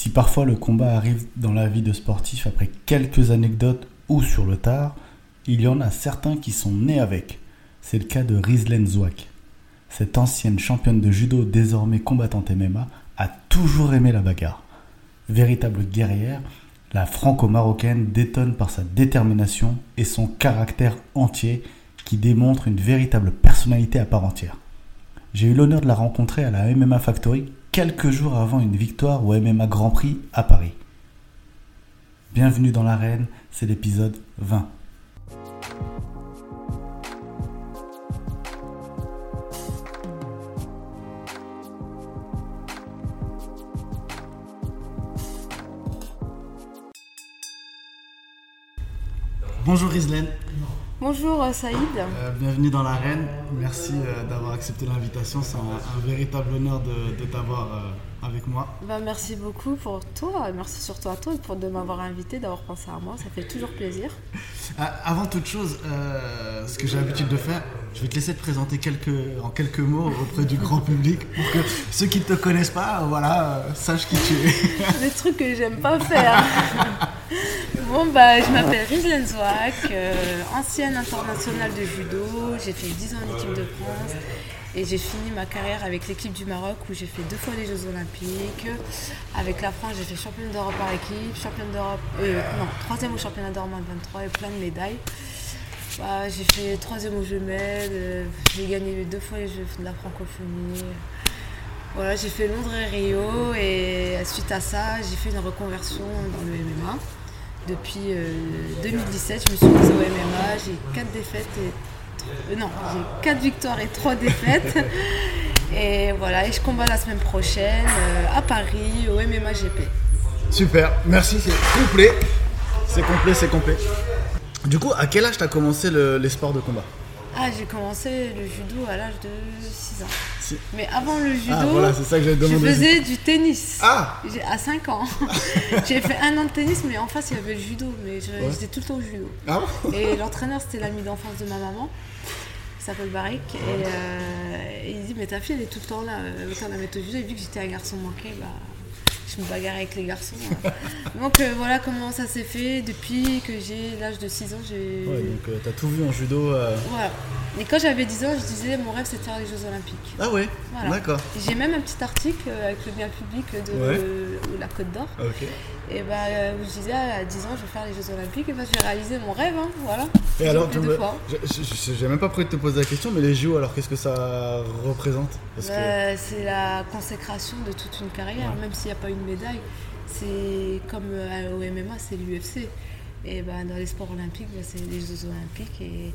Si parfois le combat arrive dans la vie de sportif après quelques anecdotes ou sur le tard, il y en a certains qui sont nés avec. C'est le cas de Rizlen Zouak. Cette ancienne championne de judo, désormais combattante MMA, a toujours aimé la bagarre. Véritable guerrière, la franco-marocaine détonne par sa détermination et son caractère entier qui démontre une véritable personnalité à part entière. J'ai eu l'honneur de la rencontrer à la MMA Factory quelques jours avant une victoire au MMA Grand Prix à Paris. Bienvenue dans l'arène, c'est l'épisode 20. Bonjour Rizlen. Bonjour euh, Saïd. Euh, bienvenue dans l'arène. Merci euh, d'avoir accepté l'invitation. C'est un, véritable honneur de, t'avoir avec moi. Bah, merci beaucoup pour toi. Merci surtout à toi pour de m'avoir invité, d'avoir pensé à moi. Ça fait toujours plaisir. avant toute chose, ce que j'ai l'habitude de faire, je vais te laisser te présenter quelques, en quelques mots auprès du grand public pour que ceux qui ne te connaissent pas, voilà, sachent qui tu es. Des trucs que j'aime pas faire. Bon, bah, je m'appelle Rizlen Zouak, euh, ancienne internationale de judo. J'ai fait 10 ans en équipe de France et j'ai fini ma carrière avec l'équipe du Maroc où j'ai fait deux fois les Jeux Olympiques. Avec la France, j'ai fait championne d'Europe par équipe, championne d'Europe, euh, non, troisième au championnat d'Europe en 23 et plein de médailles. Bah, j'ai fait troisième au Jeux Med, euh, j'ai gagné deux fois les Jeux de la francophonie. Voilà, j'ai fait Londres et Rio et suite à ça, j'ai fait une reconversion dans le MMA. Depuis 2017, euh, je me suis mise au MMA. J'ai 4 défaites et. Euh, non, j'ai 4 victoires et 3 défaites. et voilà, et je combats la semaine prochaine euh, à Paris au MMA GP. Super, merci, c'est complet. C'est complet, c'est complet. Du coup, à quel âge tu as commencé les sports de combat? Ah, j'ai commencé le judo à l'âge de 6 ans. Mais avant le judo, ah, ça que je faisais du tennis. Ah À 5 ans. j'ai fait un an de tennis, mais en face, il y avait le judo. Mais j'étais tout le temps au judo. Ah et l'entraîneur, c'était l'ami d'enfance de ma maman. Il s'appelle Barik. Euh, et, il dit Mais ta fille, elle est tout le temps là. Autant la mettre au judo. Et vu que j'étais un garçon manqué, bah je me bagarre avec les garçons. donc euh, voilà comment ça s'est fait depuis que j'ai l'âge de 6 ans. J'ai... Ouais, donc euh, t'as tout vu en judo. Euh. Voilà. Et quand j'avais 10 ans, je disais mon rêve c'est de faire les Jeux Olympiques. Ah ouais? D'accord. J'ai même un petit article avec le bien public de la Côte d'Or. Ok. Et bah, où je disais à 10 ans je vais faire les Jeux Olympiques et bah, j'ai réalisé mon rêve. Hein, voilà. Et alors, j'ai même pas prévu de te poser la question, mais les JO, alors qu'est-ce que ça représente? Bah, C'est la consécration de toute une carrière, même s'il n'y a pas une médaille. C'est comme euh, au MMA, c'est l'UFC. Et bah, dans les sports olympiques, bah, c'est les Jeux Olympiques. Et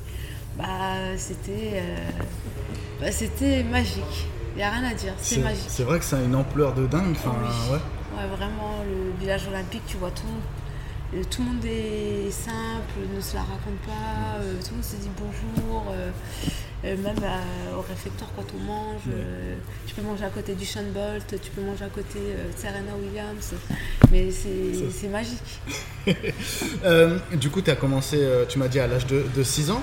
bah, c'était euh, bah, c'était magique. Il n'y a rien à dire, c'est magique. C'est vrai que ça a une ampleur de dingue. ouais. ouais. vraiment, le village olympique, tu vois tout euh, tout le monde est simple, ne se la raconte pas, tout le monde se dit bonjour, euh, même au réfectoire quand on mange, tu peux manger à côté du Sean Bolt, tu peux manger à côté de Serena Williams, mais c'est magique. du coup, tu as commencé, tu m'as dit à l'âge de, 6 ans.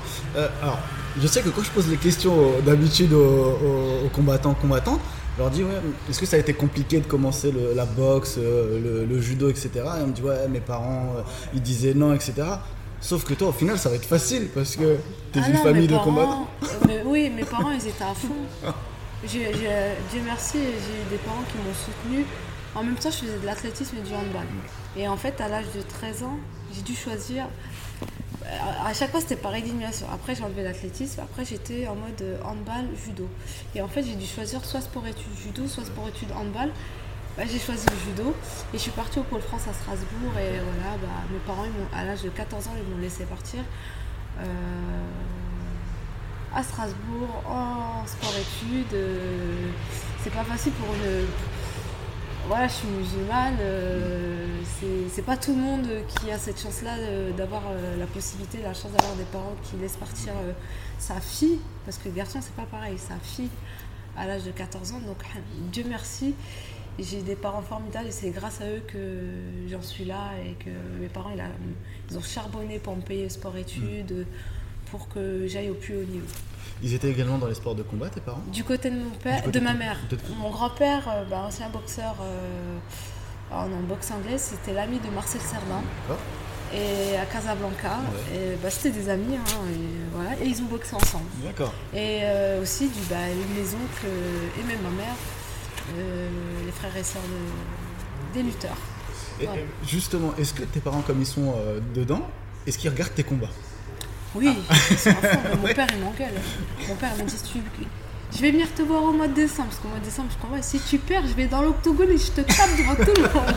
alors, je sais que quand je pose les questions d'habitude aux, aux combattants, combattantes, je leur dis, ouais, est-ce que ça a été compliqué de commencer la boxe, euh, le, judo, etc. Et on me dit, ouais, mes parents, euh, ils disaient non, etc. Sauf que toi, au final, ça va être facile parce que tu es ah une famille de combattants. Euh, oui, mes parents, ils étaient à fond. Dieu merci, j'ai eu des parents qui m'ont soutenu. En même temps, je faisais de l'athlétisme et du handball. Et en fait, à l'âge de 13 ans, j'ai dû choisir à chaque fois c'était pareil d'élimination. Après j'ai enlevé l'athlétisme, après j'étais en mode euh, handball, judo. Et en fait j'ai dû choisir soit sport études judo, soit sport études handball. Bah, j'ai choisi le judo et je suis partie au Pôle France à Strasbourg et voilà, bah, mes parents à l'âge de 14 ans ils m'ont laissé partir euh, à Strasbourg en sport études. Euh, c'est pas facile pour une, voilà, je suis musulmane, euh, c'est pas tout le monde qui a cette chance-là d'avoir euh, la possibilité, la chance d'avoir des parents qui laissent partir sa fille, parce que le garçon c'est pas pareil, sa fille à l'âge de 14 ans, donc Dieu merci, j'ai des parents formidables et c'est grâce à eux que j'en suis là et que mes parents ils, ont charbonné pour me payer sport-études, pour que j'aille au plus haut niveau. Ils étaient également dans les sports de combat, tes parents? Du côté de mon père, de ma mère. Mon grand-père, euh, bah, ancien boxeur, euh, en boxe anglaise, c'était l'ami de Marcel Cerdan. Et à Casablanca. Ouais. Bah, c'était des amis, hein, et, voilà, et ils ont boxé ensemble. D'accord. Et euh, aussi du, bah, mes oncles et même ma mère, les frères et sœurs de- des lutteurs. Et, justement, est-ce que tes parents, comme ils sont euh, dedans, est-ce qu'ils regardent tes combats? Oui, ils sont à fond. Mon père, il m'engueule. Mon père, il m'a dit tu... Je vais venir te voir au mois de décembre, parce qu'au mois de décembre, je comprends, si tu perds, je vais dans l'octogone et je te tape devant tout le monde.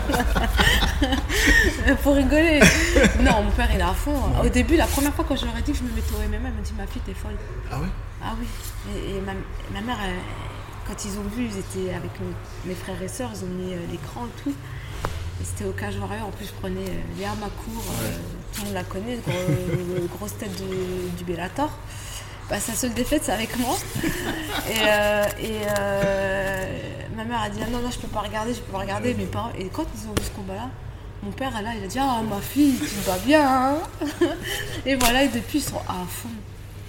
Pour rigoler. Non, mon père, il est à fond. Au début, la première fois quand je leur ai dit que je me mettais au MMA, il m'a dit Ma fille, t'es folle. Ah Ah oui. Et, et ma, ma mère, elle- quand ils ont vu, ils étaient avec mes, mes frères et sœurs, ils ont mis euh, l'écran et tout. Et c'était au Cage Warrior. En plus, je prenais euh, Léa Macour, euh, tout le monde la connaît, gros- euh, grosse tête de- du Bellator. Bah, sa seule défaite, c'est avec moi. Et, euh, et, euh, ma mère a dit ah, non, non, je peux pas regarder, je peux pas regarder. Mes parents, et quand ils ont vu ce combat-là, mon père, là, il a dit Ah, ma fille, tu te bats bien. hein. et voilà, et depuis, ils sont à fond.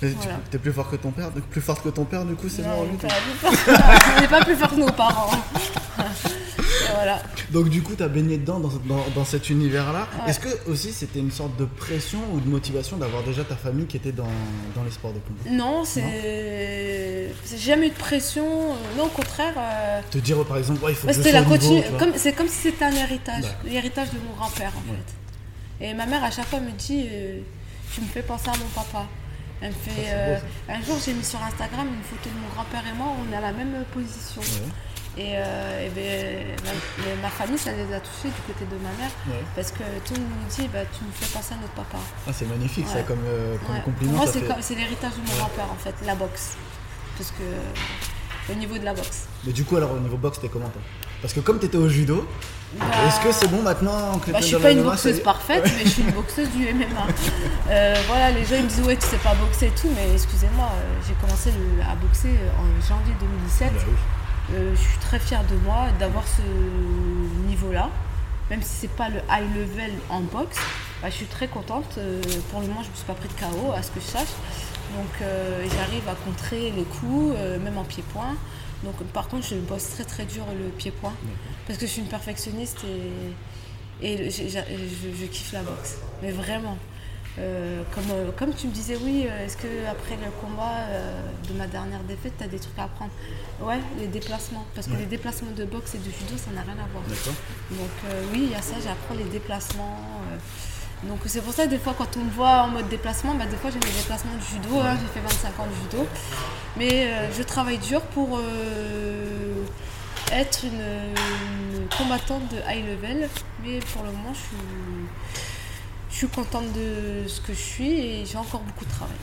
Tu- Voilà. T'es plus fort que ton père, plus forte que ton père, du coup, c'est bon. On n'est pas plus fort que nos parents. Et voilà. Donc du coup, tu as baigné dedans dans, dans- dans cet univers-là. Ouais. Est-ce que aussi c'était une sorte de pression ou de motivation d'avoir déjà ta famille qui était dans, dans les sports de combat? Non, c'est. J'ai jamais eu de pression. Non, au contraire. euh, Te dire par exemple, ouais, il faut bah, que je la niveau, comme C'est comme si c'était un héritage. L'héritage de mon grand-père, en Ouais. fait. Et ma mère, à chaque fois, me dit euh, Tu me fais penser à mon papa. Elle fait. euh, un jour, j'ai mis sur Instagram une photo de mon grand-père et moi, on est à la même position. Ouais, Et, euh, et ben, ma, famille, ça les a touchés du côté de ma mère. ouais. Parce que tout le monde me dit bah, Tu me fais penser à notre papa. Ah, c'est magnifique ça comme, euh, comme compliment. Pour moi, c'est fait- comme- c'est l'héritage de mon grand-père, en fait, la boxe. Parce que. Au niveau de la boxe. Mais du coup, alors au niveau boxe, t'es comment toi? Parce que comme t'étais au judo, Bah, est-ce que c'est bon maintenant que bah, je suis pas une boxeuse parfaite, mais je suis une boxeuse du MMA. Euh, voilà, les gens ils me disent ouais tu sais pas boxer et tout, mais excusez-moi, euh, j'ai commencé le- à boxer en janvier 2017. Bah oui. Euh, je suis très fière de moi d'avoir ce niveau-là, même si c'est pas le high level en boxe. bah, je suis très contente. Euh, pour le moment, je me suis pas pris de KO, à ce que je sache. Donc, euh, j'arrive à contrer les coups, euh, même en pied-point. Donc, par contre, je bosse très très dur le pied-point parce que je suis une perfectionniste et, je, je kiffe la boxe. Mais vraiment. Euh, comme, euh, comme tu me disais, oui, euh, est-ce que après le combat euh, de ma dernière défaite, tu as des trucs à apprendre? Ouais, les déplacements. Parce que Ouais. les déplacements de boxe et de judo, ça n'a rien à voir. Donc euh, oui, il y a ça, j'apprends les déplacements. Donc c'est pour ça, des fois, quand on me voit en mode déplacement, bah, des fois j'ai mes déplacements de judo. hein, j'ai fait 25 ans de judo. Mais euh, je travaille dur pour euh, être une, une combattante de high level. Mais pour le moment, je suis, je suis contente de ce que je suis et j'ai encore beaucoup de travail.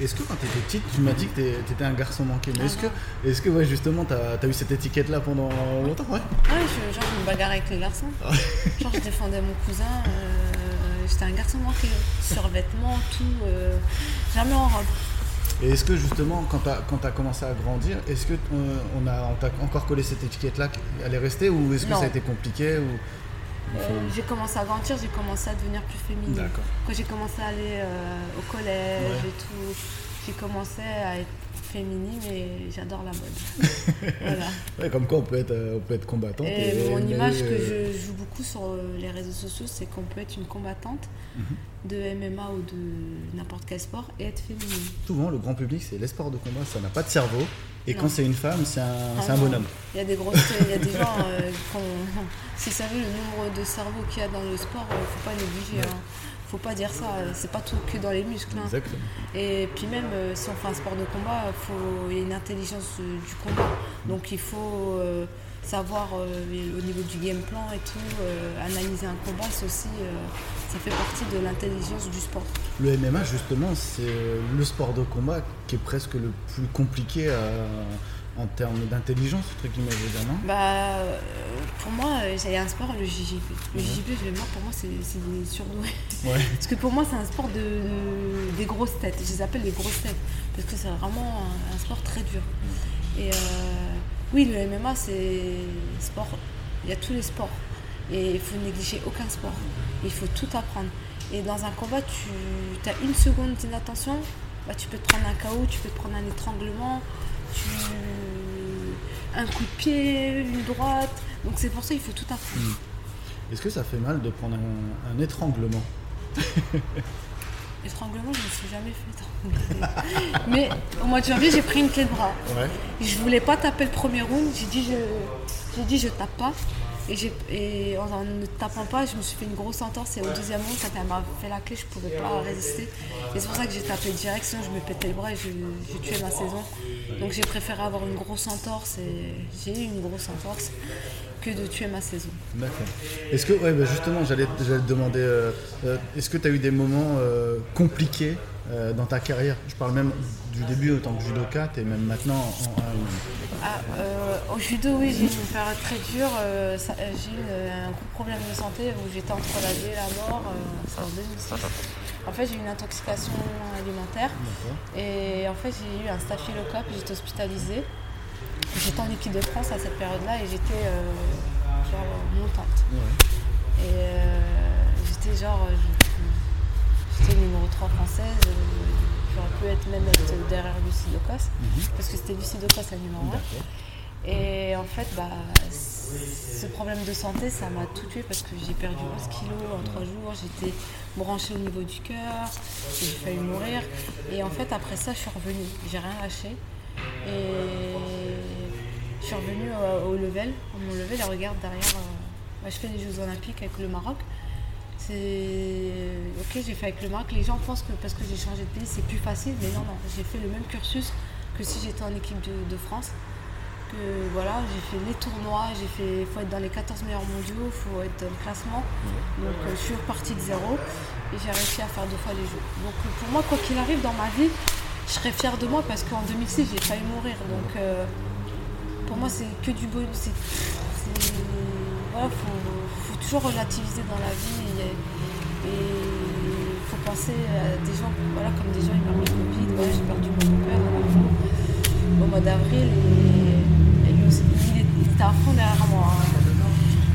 Est-ce que quand t'étais petite, tu m'as dit que t'es- t'étais un garçon manqué, mais Ah est-ce que, est-ce que ouais, justement t'as as eu cette étiquette-là pendant longtemps? Ouais je, genre, je me bagarrais avec les garçons. Genre, je défendais mon cousin. euh, J'étais un garçon manqué. Survêtement, tout. euh, jamais en robe. Et est-ce que justement, quand tu as, commencé à grandir, est-ce que on, a, on t'a encore collé cette étiquette-là, elle est restée ou est-ce que Non. ça a été compliqué ou... Euh, j'ai commencé à grandir, j'ai commencé à devenir plus féminine. D'accord. Quand j'ai commencé à aller euh, au collège Ouais. et tout, j'ai commencé à être féminine et j'adore la mode. voilà. Ouais, comme quoi on peut être, euh, on peut être combattante. Et mon image que euh, je joue beaucoup sur euh, les réseaux sociaux, c'est qu'on peut être une combattante Mhm. de MMA ou de n'importe quel sport et être féminine. Souvent, le grand public, c'est les sports de combat, ça n'a pas de cerveau. Et Non. quand c'est une femme, c'est un, c'est un Ah non. bonhomme. Il y a des grosses, il y a des gens euh, qui ont- Si vous savez le nombre de cerveaux qu'il y a dans le sport, il faut pas négliger. Ouais. Hein. Faut pas dire ça. euh, C'est pas tout que dans les muscles. hein. Exactement. Et puis même euh, si on fait un sport de combat, faut- il y a une intelligence euh, du combat. Donc il faut euh, savoir au niveau du game plan et tout, analyser un combat, c'est aussi, ça fait partie de l'intelligence du sport. Le MMA, justement, c'est le sport de combat qui est presque le plus compliqué à- en termes d'intelligence, entre guillemets, non Bah, euh, pour moi, euh, a un sport, le JJP. Le JJP, je pour moi, c'est des surdoués. Ouais. Parce que pour moi, c'est un sport de, de- des grosses têtes. Je les appelle les grosses têtes. Parce que c'est vraiment un, un sport très dur. Et euh, oui, le MMA, c'est sport. Il y a tous les sports. Et il faut négliger aucun sport. Il faut tout apprendre. Et dans un combat, tu as une seconde d'inattention, bah, tu peux te prendre un KO, tu peux te prendre un étranglement, tu... un coup de pied, une droite. Donc c'est pour ça qu'il faut tout apprendre. Est-ce que ça fait mal de prendre un, un étranglement Étranglement, je ne me suis jamais fait étrangler. Mais au mois de janvier, j'ai pris une clé de bras. Ouais. Je voulais pas taper le premier round. J'ai dit je, j'ai dit je tape pas. Et, et en, ne tapant pas, je me suis fait une grosse entorse. Et au deuxième round, ça m'a fait la clé, je pouvais pas résister. Et c'est pour ça que j'ai tapé direct, sinon je me pétais les bras et j'ai tué ma saison. Donc j'ai préféré avoir une grosse entorse et j'ai eu une grosse entorse que de tuer ma saison. D'accord. Est-ce que, ouais, bah justement, j'allais, te demander, euh, euh, est-ce que tu as eu des moments euh, compliqués dans ta carrière? Je parle même du début en tant que judoka et même maintenant en, Ah, euh, au judo, oui, j'ai eu une période très dure. euh, ça- euh, j'ai eu euh, un gros problème de santé où j'étais entre la vie et la mort. euh, c'est en 2006. En fait, j'ai eu une intoxication alimentaire D'accord. et en fait, j'ai eu un staphylocoque. J'étais hospitalisée. J'étais en équipe de France à cette période-là et j'étais euh, genre montante. Ouais. Et euh, j'étais genre. euh, J'étais numéro 3 française. euh, J'aurais pu être même être derrière Lucie Docos. Parce que c'était Lucie Docos la numéro 1. D'accord. Et en fait, bah, ce problème de santé, ça m'a tout tué parce que j'ai perdu 11 kilos en 3 jours. J'étais branchée au niveau du cœur, j'ai failli mourir. Et en fait, après ça, je suis revenue. J'ai rien lâché. Et je suis revenue au level. Mon level, elle regarde derrière. euh, bah, je fais les Jeux Olympiques avec le Maroc. C'est ok, j'ai fait avec le Maroc. Les gens pensent que parce que j'ai changé de pays, c'est plus facile, mais non, non, j'ai fait le même cursus que si j'étais en équipe de, France. Voilà, j'ai fait les tournois, j'ai fait, faut être dans les 14 meilleurs mondiaux, faut être dans le classement. Donc euh, je suis repartie de zéro et j'ai réussi à faire deux fois les Jeux. Donc euh, pour moi, quoi qu'il arrive dans ma vie, je serais fière de moi parce qu'en 2006, j'ai failli mourir. Donc euh, pour moi, c'est que du bonus. Voilà, faut, toujours relativiser dans la vie et il faut penser à des gens, voilà, comme des gens, ils meurent le Covid, voilà, j'ai perdu mon père au mois d'avril et, il, il était à fond derrière moi. hein.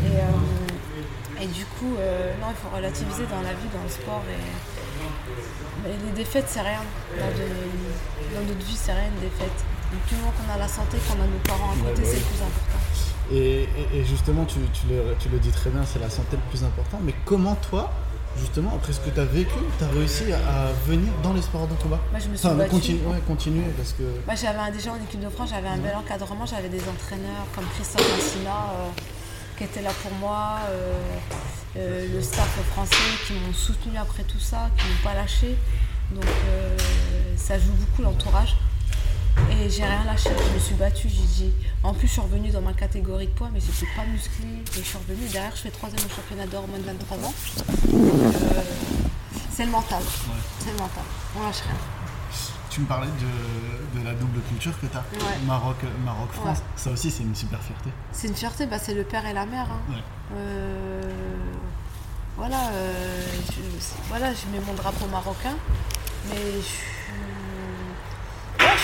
Et, euh, et du coup, euh, non, il faut relativiser dans la vie, dans le sport. Et, les défaites, c'est rien. Dans, notre vie, c'est rien une défaite. Donc, du moment qu'on a la santé, qu'on a nos parents à côté, c'est le plus important. Et, et- et justement, tu, tu le, tu le dis très bien, c'est la santé le plus important. Mais comment toi, justement, après ce que tu as vécu, tu as réussi à, venir dans les sports de combat Moi, je me suis Enfin, battue. continue, ouais, continuer parce que. Moi, j'avais déjà en équipe de France, j'avais un bel encadrement, j'avais des entraîneurs comme Christophe Massina euh, qui étaient là pour moi, euh, euh, le staff français qui m'ont soutenu après tout ça, qui m'ont pas lâché. Donc ça joue beaucoup l'entourage. J'ai rien lâché, je me suis battue, j'ai dit. En plus, je suis revenue dans ma catégorie de poids, mais j'étais pas musclée. Et je suis revenue. Derrière, je fais troisième au championnat d'or moins de 23 ans. Euh, c'est le mental. C'est le mental. On lâche rien. Tu me parlais de, de la double culture que tu as. Ouais. Maroc, Maroc, France. Ouais. Ça aussi, c'est une super fierté. C'est une fierté, bah, c'est le père et la mère. hein. Euh, voilà, euh, je, voilà, je mets mon drapeau marocain, mais je suis,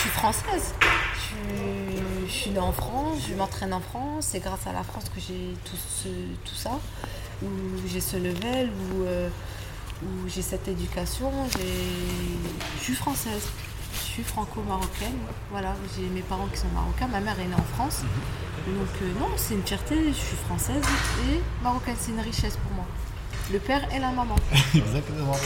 suis française. Je suis, née en France, je m'entraîne en France. C'est grâce à la France que j'ai tout, ça, où j'ai ce level, où, euh, j'ai cette éducation. Je suis française. Je suis franco-marocaine. Voilà, j'ai mes parents qui sont marocains. Ma mère est née en France. Donc euh, non, c'est une fierté, je suis française et marocaine, c'est une richesse pour moi. Le père et la maman. Exactement.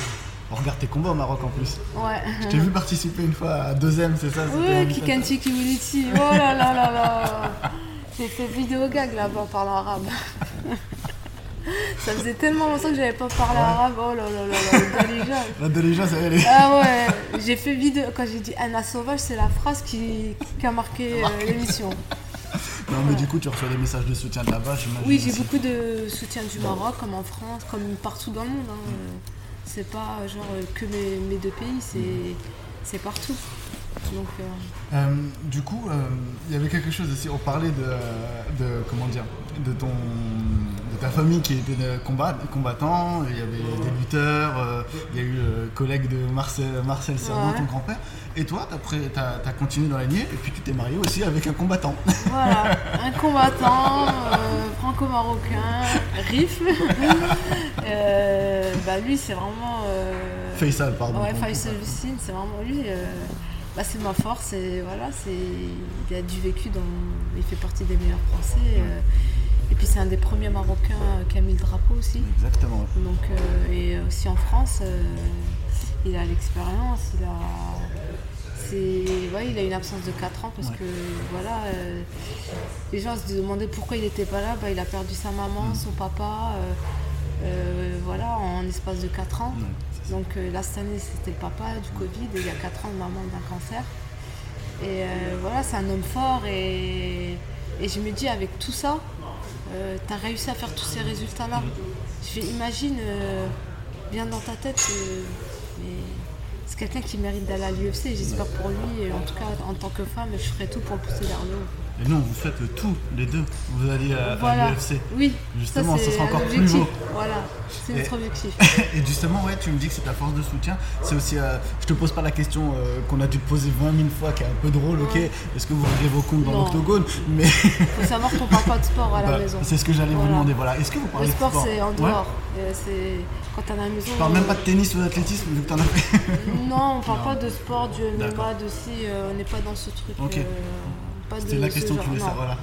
On regarde tes combats au Maroc en plus. Ouais. Je t'ai vu participer une fois à deuxième, c'est ça 17. Kikanchi Kiwiliti. Oh là là là là. J'ai fait vidéo gag là-bas en parlant arabe. Ça faisait tellement longtemps que j'avais pas parlé arabe. Oh là là là là, Dalija. La Deléja, ça est. Ah ouais, j'ai fait vidéo. Quand j'ai dit Anna Sauvage, c'est la phrase qui, qui a marqué euh, l'émission. Non, mais du coup, tu reçois des messages de soutien de là-bas, j'imagine. Oui, j'ai beaucoup de soutien du Maroc, comme en France, comme partout dans le monde. hein. C'est pas genre euh, que mes, deux pays, c'est partout. Donc, euh, Euh, du coup, euh, il y avait quelque chose aussi. On parlait de, de comment dire, de ton, de ta famille qui était combat, combattant. Il y avait des lutteurs. euh, il y a eu le collègue de Marcel, Marcel Cerdan, Ouais. ton grand-père. Et toi, tu as, continué dans la lignée et puis tu t'es marié aussi avec un combattant. voilà, un combattant euh, franco-marocain, Rif. Euh, bah lui, c'est vraiment. euh, Faisal, pardon. Ouais, Faisal. Lucine, c'est vraiment lui. euh, bah, c'est ma force. Et voilà, il a du vécu dans. Il fait partie des meilleurs Français. euh, Et puis c'est un des premiers Marocains qui a mis le drapeau aussi. Exactement. Donc, euh, et aussi en France, euh, il a l'expérience, il a. ouais, il a une absence de 4 ans parce Ouais. que voilà, euh, les gens se demandaient pourquoi il n'était pas là. Bah, il a perdu sa maman, Mm. son papa, euh, euh, voilà, en espace de 4 ans. Donc euh, là, cette année, c'était le papa du Covid, et il y a 4 ans, maman d'un cancer. Et euh, voilà, c'est un homme fort, et, et je me dis, avec tout ça, tu as réussi à faire tous ces résultats-là. Je fais, imagine, euh, bien dans ta tête, euh, c'est quelqu'un qui mérite d'aller à l'UFC, j'espère pour lui, et en tout cas, en tant que femme, je ferai tout pour le pousser vers le haut. Et non, vous faites tout, les deux. Vous allez à, l'UFC. Oui, Justement, ça, sera encore plus beau. Voilà, c'est notre objectif. Et justement, ouais, tu me dis que c'est ta force de soutien. C'est aussi, euh, je te pose pas la question euh, qu'on a dû te poser 20 000 fois, qui est un peu drôle, ok? Est-ce que vous réglez vos comptes dans l'octogone? Mais faut savoir qu'on parle pas de sport à la bah, maison. c'est ce que j'allais vous demander. Voilà. Est-ce que vous Le parlez sport, de sport c'est en Ouais dehors. Euh, c'est quand la maison. Tu parles même pas de tennis ou d'athlétisme vu que t'en as fait. Non, on parle Non. pas de sport, du. MMA, de si, euh, on n'est pas dans ce truc. Ok. Pas C'était la question que je voulais savoir. Voilà.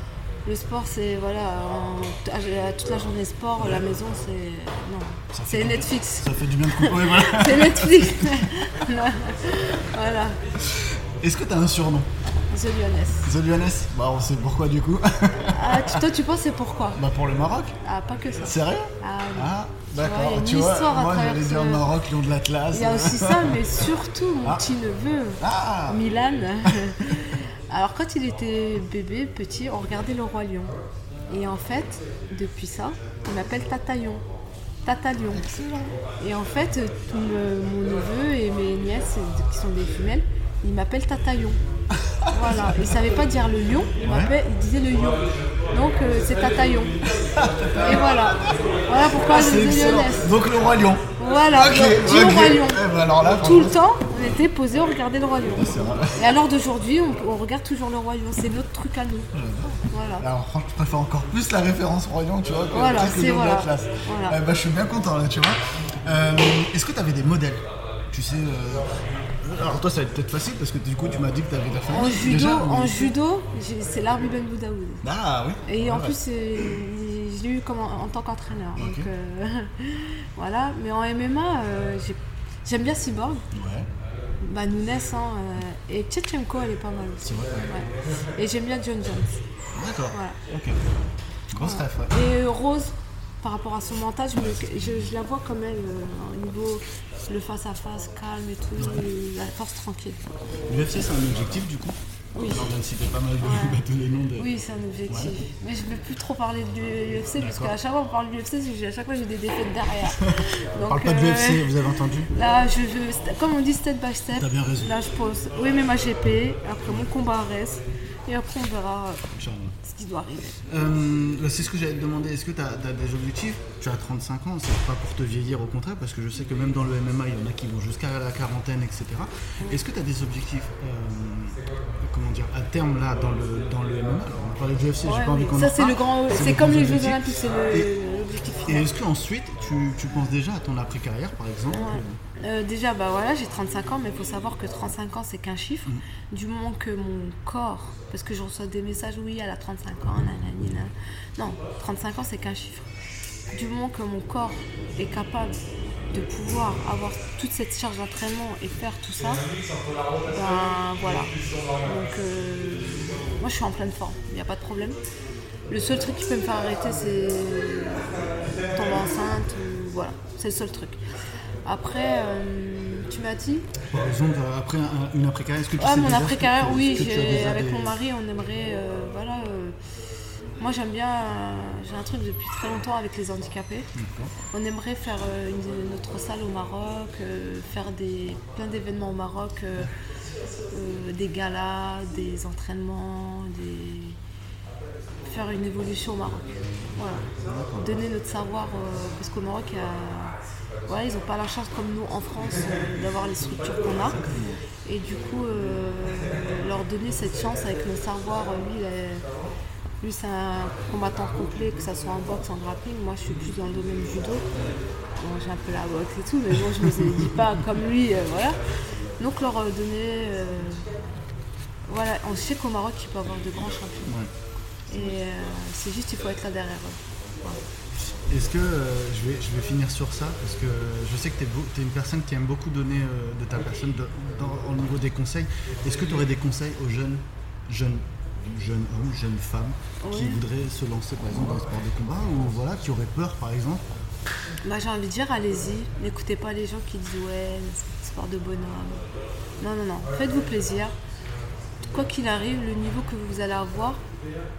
Le sport, c'est voilà, toute la journée sport, la maison, c'est non, c'est. Netflix. Ça fait du bien de couper. voilà. c'est Netflix. voilà, Est-ce que t'as un surnom The Lyonnaise. The Lyonnaise Bah, on sait pourquoi du coup. Ah, tu- toi, tu penses c'est pourquoi bah, pour le Maroc. Ah, pas que ça. Sérieux Ah, non. Ah, d'accord. il y a une Tu vois, histoire à moi travers j'allais ce- Maroc, Lion de l'Atlas. Il y a aussi ça, mais surtout mon Ah. petit neveu. Ah Milan. Alors quand il était bébé, petit, on regardait le roi lion. Et en fait, depuis ça, il m'appelle Tataillon. Tata Lion. Et en fait, le- mon neveu et mes nièces, qui sont des jumelles, ils m'appellent Tataillon. Voilà, ils savaient pas dire le lion, ils, Ouais. ils disaient le lion. Donc euh, c'est Tataillon. Et voilà. Voilà pourquoi Ah, je excellent. lyonnaise. Donc le roi lion. Voilà, Ok, dis au ok. roi lion. Eh ben alors là, Tout le temps, on était posé, on regardait le vrai. Et alors d'aujourd'hui, on, on regarde toujours le lion. C'est notre truc à nous. Voilà. Alors franchement, je préfère encore plus la référence lion, tu vois, que Voilà, le c'est de voilà. Eh ben, je suis bien content là, tu vois. Euh, Est-ce que tu avais des modèles? Tu sais. euh, Alors toi, ça va être peut-être facile parce que du coup, tu m'as dit que tu avais ta famille. En judo, déjà, en mais- judo, c'est l'Arbi Ben Boudaoud. Ah oui. Et en plus, euh, je l'ai eu comme en, en tant qu'entraîneur. Donc euh, voilà. Mais en MMA, euh, j'ai- j'aime bien Cyborg. Ouais. Bah, Nunes, hein, euh, et Tchetchenko, elle est pas mal aussi. Ouais. Et j'aime bien John Jones. D'accord. Voilà. Ok. Grosse ref, ouais. Et euh, Rose, par rapport à son mental, je, me- je- je la vois comme elle, euh, au niveau le face-à-face, calme et tout, la force tranquille. L'UFC, c'est un objectif du coup? Oui. Alors, on vient de citer pas mal de Ouais. tous les noms de. Oui, c'est un objectif. Mais je ne veux plus trop parler de l'UFC, parce qu'à chaque fois qu'on parle de l'UFC, à chaque fois j'ai des défaites derrière. Donc, Parle pas de euh, l'UFC, vous avez entendu Là, je, je- comme on dit, step by step. T'as bien raison. Là, je pose. Oui, mais ma GP, après mon combat reste, et après on verra. Ce qui doit arriver. Euh, c'est ce que j'allais te demander. Est-ce que tu as, des objectifs? Tu as 35 ans, c'est pas pour te vieillir, au contraire, parce que je sais que même dans le MMA, il y en a qui vont jusqu'à la quarantaine, etc. Est-ce que tu as des objectifs, euh, comment dire, à terme là, dans le, dans le MMA Alors, On parlé du UFC, j'ai Ouais, pas envie qu'on ça, c'est le grand. C'est comme les Jeux. Olympiques, c'est le- Et est-ce qu'ensuite, tu, tu penses déjà à ton après-carrière, par exemple Euh, déjà, bah voilà, j'ai 35 ans, mais il faut savoir que 35 ans, c'est qu'un chiffre. Mm. Du moment que mon corps, parce que je reçois des messages, oui, elle a 35 ans, nanani, nan. Non, 35 ans, c'est qu'un chiffre. Du moment que mon corps est capable de pouvoir avoir toute cette charge d'entraînement et faire tout ça, ben voilà. Donc, euh, moi, je suis en pleine forme, il n'y a pas de problème. Le seul truc qui peut me faire arrêter, c'est tomber enceinte, ou voilà, c'est le seul truc. Après, euh, tu m'as dit Par exemple, après un- une après-carrière, est-ce que tu Ah, sais mon après-carrière, oui, avec des- mon mari, on aimerait, euh, voilà. euh, moi, j'aime bien, j'ai un truc depuis très longtemps avec les handicapés. On aimerait faire une, notre salle au Maroc, faire des, plein d'événements au Maroc, des galas, des entraînements, des... faire une évolution au Maroc. Voilà. Donner notre savoir, euh, parce qu'au Maroc, ils n'ont pas la chance comme nous en France d'avoir les structures qu'on a. Et du coup, euh, leur donner cette chance avec nos savoirs, euh, lui, lui, c'est un combattant complet, que ce soit en boxe, en grappling. Moi, je suis plus dans le domaine judo. J'ai un peu la boxe et tout, mais bon, je ne me dis pas comme lui, voilà. Donc, leur donner. voilà, on sait qu'au Maroc, il peut avoir de grands champions. Et euh, c'est juste, il faut être là derrière eux. Est-ce que, euh, je, vais, je vais finir sur ça, parce que je sais que tu es, une personne qui aime beaucoup donner euh, de ta personne au niveau des conseils. Est-ce que tu aurais des conseils aux jeunes, jeunes, jeunes hommes, jeunes femmes, qui voudraient se lancer par exemple dans le sport de combat, ou voilà, qui auraient peur par exemple? Bah, J'ai envie de dire, allez-y, n'écoutez pas les gens qui disent ouais, sport de bonhomme. Non, non, non, faites-vous plaisir. Quoi qu'il arrive, le niveau que vous allez avoir,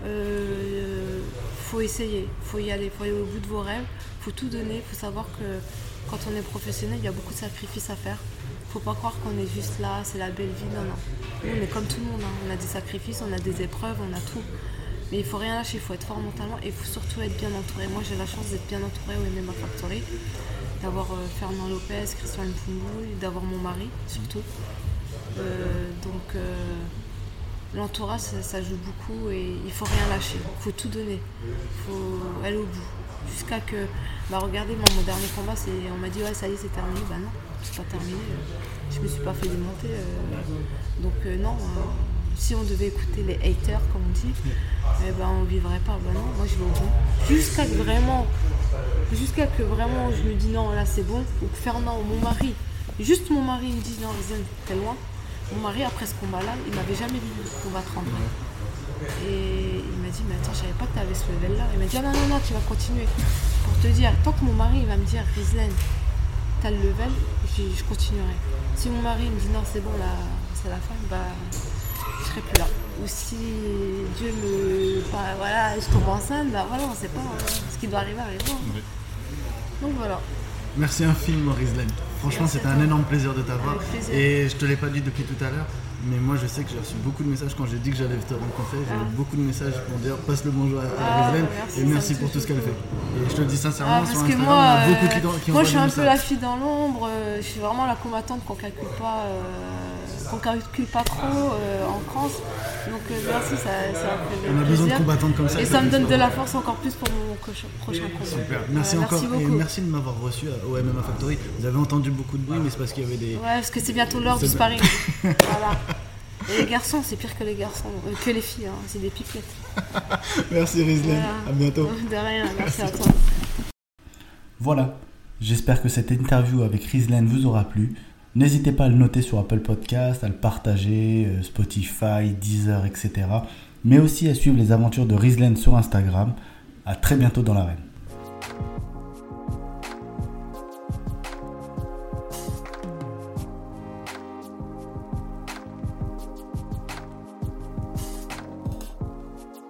euh, faut essayer, faut y aller, faut aller au bout de vos rêves, faut tout donner, faut savoir que quand on est professionnel, il y a beaucoup de sacrifices à faire. Faut pas croire qu'on est juste là, c'est la belle vie, non, non. On est comme tout le monde, hein. on a des sacrifices, on a des épreuves, on a tout. Mais il faut rien lâcher, il faut être fort mentalement et il faut surtout être bien entouré. Moi, j'ai la chance d'être bien entouré au MMA Factory, d'avoir euh, Fernand Lopez, Christian Mpungu, d'avoir mon mari surtout. Euh, donc, euh, l'entourage, ça, joue beaucoup et il faut rien lâcher. Il faut tout donner. Il faut aller au bout. Jusqu'à que. Bah regardez, mon dernier combat, on m'a dit ouais ça y est c'est terminé. Bah non, c'est pas terminé. Je me suis pas fait démonter. Euh. donc euh, non, euh, si on devait écouter les haters comme on dit, eh ben on vivrait pas. Bah non, moi je vais au bout. Jusqu'à que vraiment. Jusqu'à que vraiment je me dis non là c'est bon. Ou que Fernand, mon mari, juste mon mari me dit non, t'es loin mon mari, après ce combat-là, il m'avait jamais vu combattre en vrai. Et il m'a dit, mais attends, je savais pas que tu avais ce level-là. Il m'a dit, ah non, non, non, tu vas continuer. Pour te dire, tant que mon mari il va me dire, Rizlen, t'as le level, je, continuerai. Si mon mari me dit, non, c'est bon, là, c'est la fin, bah, je serai plus là. Ou si Dieu me. Bah, voilà, je tombe enceinte, bah voilà, on sait pas hein, ce qui doit arriver arriver. Donc voilà. Merci infiniment, Rizlen. Franchement, c'était un énorme plaisir de t'avoir. Et je te l'ai pas dit depuis tout à l'heure, mais moi je sais que j'ai reçu beaucoup de messages quand j'ai dit que j'allais te rencontrer. J'ai eu ah. beaucoup de messages pour dire passe le bonjour à, ah, et merci pour tout ce qu'elle fait. Et je te le dis sincèrement, ah, sur Instagram, moi, il y a beaucoup qui, qui Moi je suis un peu la fille dans l'ombre, euh, je suis vraiment la combattante qu'on calcule pas. Euh, qu'on calcule pas trop euh, en France. Donc euh, merci, ça, ça fait On a besoin de combattants comme ça. Et ça me donne de la force encore plus pour mon prochain combat. Super, merci encore et merci de m'avoir reçu au MMA Factory. Vous avez entendu beaucoup de bruit, mais c'est parce qu'il y avait des. Ouais, parce que c'est bientôt l'heure du sparring. voilà. Et les garçons, c'est pire que les garçons, euh, que les filles, hein. c'est des piquettes. merci Rizlen, à bientôt. De rien, merci, à toi. Voilà, j'espère que cette interview avec Rizlen vous aura plu. N'hésitez pas à le noter sur Apple Podcast, à le partager, euh, Spotify, Deezer, etc. Mais aussi à suivre les aventures de Rizlen sur Instagram. A très bientôt dans l'arène.